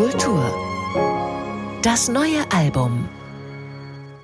Kultur. Das neue Album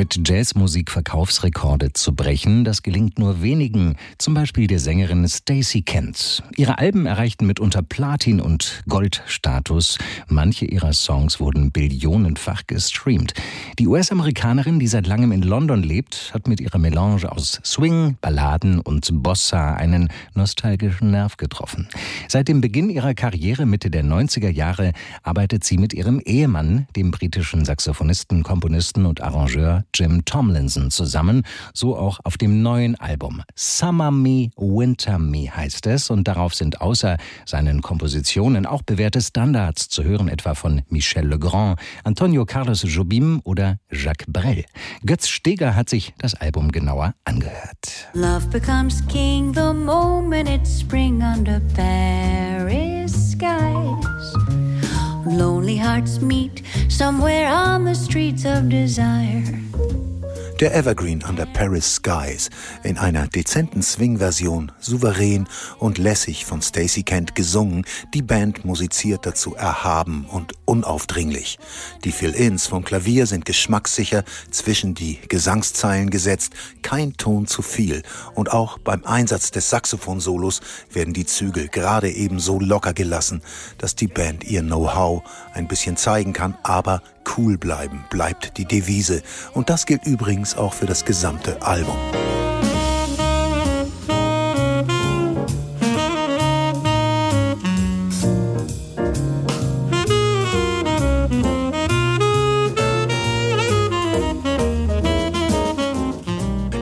mit Jazzmusik Verkaufsrekorde zu brechen, das gelingt nur wenigen, zum Beispiel der Sängerin Stacey Kent. Ihre Alben erreichten mitunter Platin- und Goldstatus. Manche ihrer Songs wurden billionenfach gestreamt. Die US-Amerikanerin, die seit langem in London lebt, hat mit ihrer Melange aus Swing, Balladen und Bossa einen nostalgischen Nerv getroffen. Seit dem Beginn ihrer Karriere Mitte der 90er Jahre arbeitet sie mit ihrem Ehemann, dem britischen Saxophonisten, Komponisten und Arrangeur Jim Tomlinson zusammen, so auch auf dem neuen Album. Summer Me, Winter Me heißt es und darauf sind außer seinen Kompositionen auch bewährte Standards zu hören, etwa von Michel Legrand, Antonio Carlos Jobim oder Jacques Brel. Götz Steger hat sich das Album genauer angehört. Love becomes king the moment it's spring under Paris skies. Lonely hearts meet somewhere on the streets of desire. Der Evergreen under Paris Skies in einer dezenten Swing-Version, souverän und lässig von Stacey Kent gesungen, die Band musiziert dazu erhaben und unaufdringlich. Die Fill-Ins vom Klavier sind geschmackssicher zwischen die Gesangszeilen gesetzt, kein Ton zu viel und auch beim Einsatz des Saxophonsolos werden die Zügel gerade eben so locker gelassen, dass die Band ihr Know-how ein bisschen zeigen kann, aber cool bleiben bleibt die Devise. Und das gilt übrigens auch für das gesamte Album.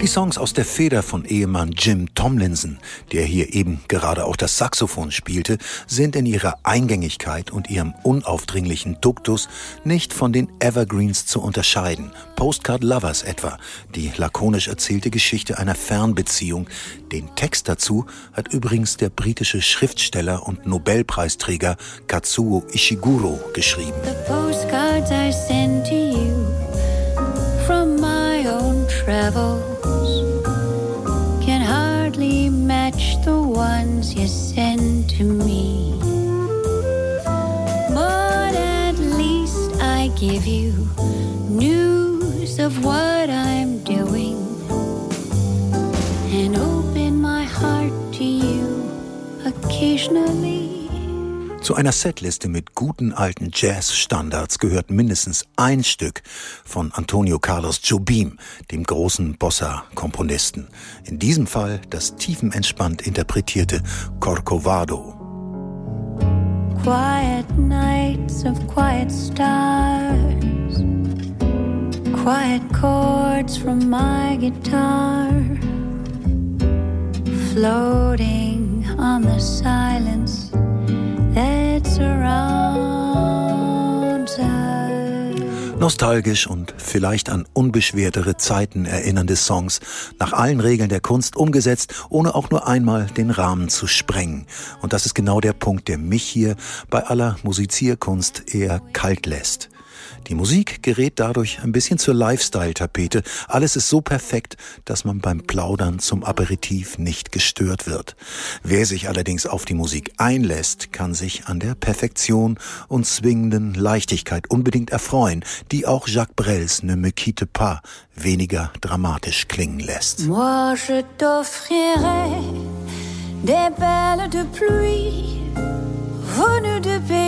Die Songs aus der Feder von Ehemann Jim Tomlinson, der hier eben gerade auch das Saxophon spielte, sind in ihrer Eingängigkeit und ihrem unaufdringlichen Duktus nicht von den Evergreens zu unterscheiden. Postcard Lovers etwa, die lakonisch erzählte Geschichte einer Fernbeziehung. Den Text dazu hat übrigens der britische Schriftsteller und Nobelpreisträger Katsuo Ishiguro geschrieben. You send to me. But at least I give you news of what I'm doing and open my heart to you occasionally. Zu einer Setliste mit guten alten Jazz-Standards gehört mindestens ein Stück von Antonio Carlos Jobim, dem großen Bossa-Komponisten. In diesem Fall das tiefenentspannt interpretierte Corcovado. Quiet nights of quiet stars Quiet chords from my guitar Floating on the silence Nostalgisch und vielleicht an unbeschwertere Zeiten erinnernde Songs, nach allen Regeln der Kunst umgesetzt, ohne auch nur einmal den Rahmen zu sprengen. Und das ist genau der Punkt, der mich hier bei aller Musizierkunst eher kalt lässt. Die Musik gerät dadurch ein bisschen zur Lifestyle-Tapete. Alles ist so perfekt, dass man beim Plaudern zum Aperitif nicht gestört wird. Wer sich allerdings auf die Musik einlässt, kann sich an der Perfektion und zwingenden Leichtigkeit unbedingt erfreuen, die auch Jacques Brels Ne me quitte pas weniger dramatisch klingen lässt. Moi, je t'offrirai des belles de pluie, venues de pays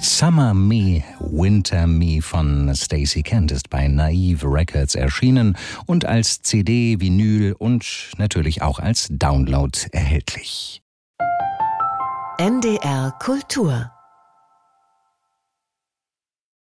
Summer Me, Winter Me von Stacey Kent ist bei Naive Records erschienen und als CD, Vinyl und natürlich auch als Download erhältlich. NDR Kultur